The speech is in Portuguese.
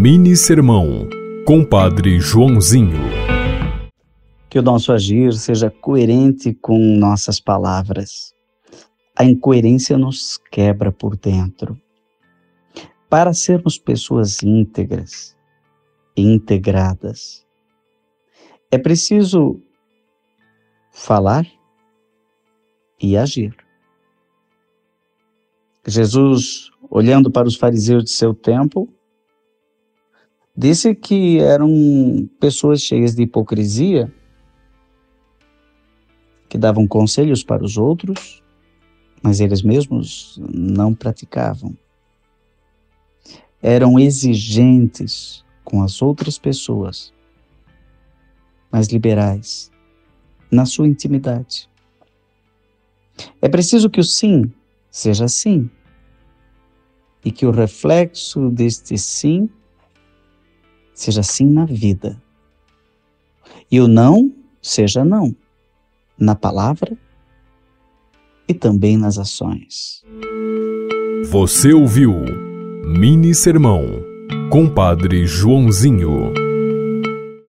Mini Sermão, Compadre Joãozinho. Que o nosso agir seja coerente com nossas palavras. A incoerência nos quebra por dentro. Para sermos pessoas íntegras integradas, é preciso falar e agir. Jesus, olhando para os fariseus de seu tempo, disse que eram pessoas cheias de hipocrisia, que davam conselhos para os outros, mas eles mesmos não praticavam. Eram exigentes com as outras pessoas, mas liberais na sua intimidade. É preciso que o sim seja sim e que o reflexo deste sim seja sim na vida. E o não seja não, na palavra e também nas ações. Você ouviu Mini Sermão, Compadre Joãozinho.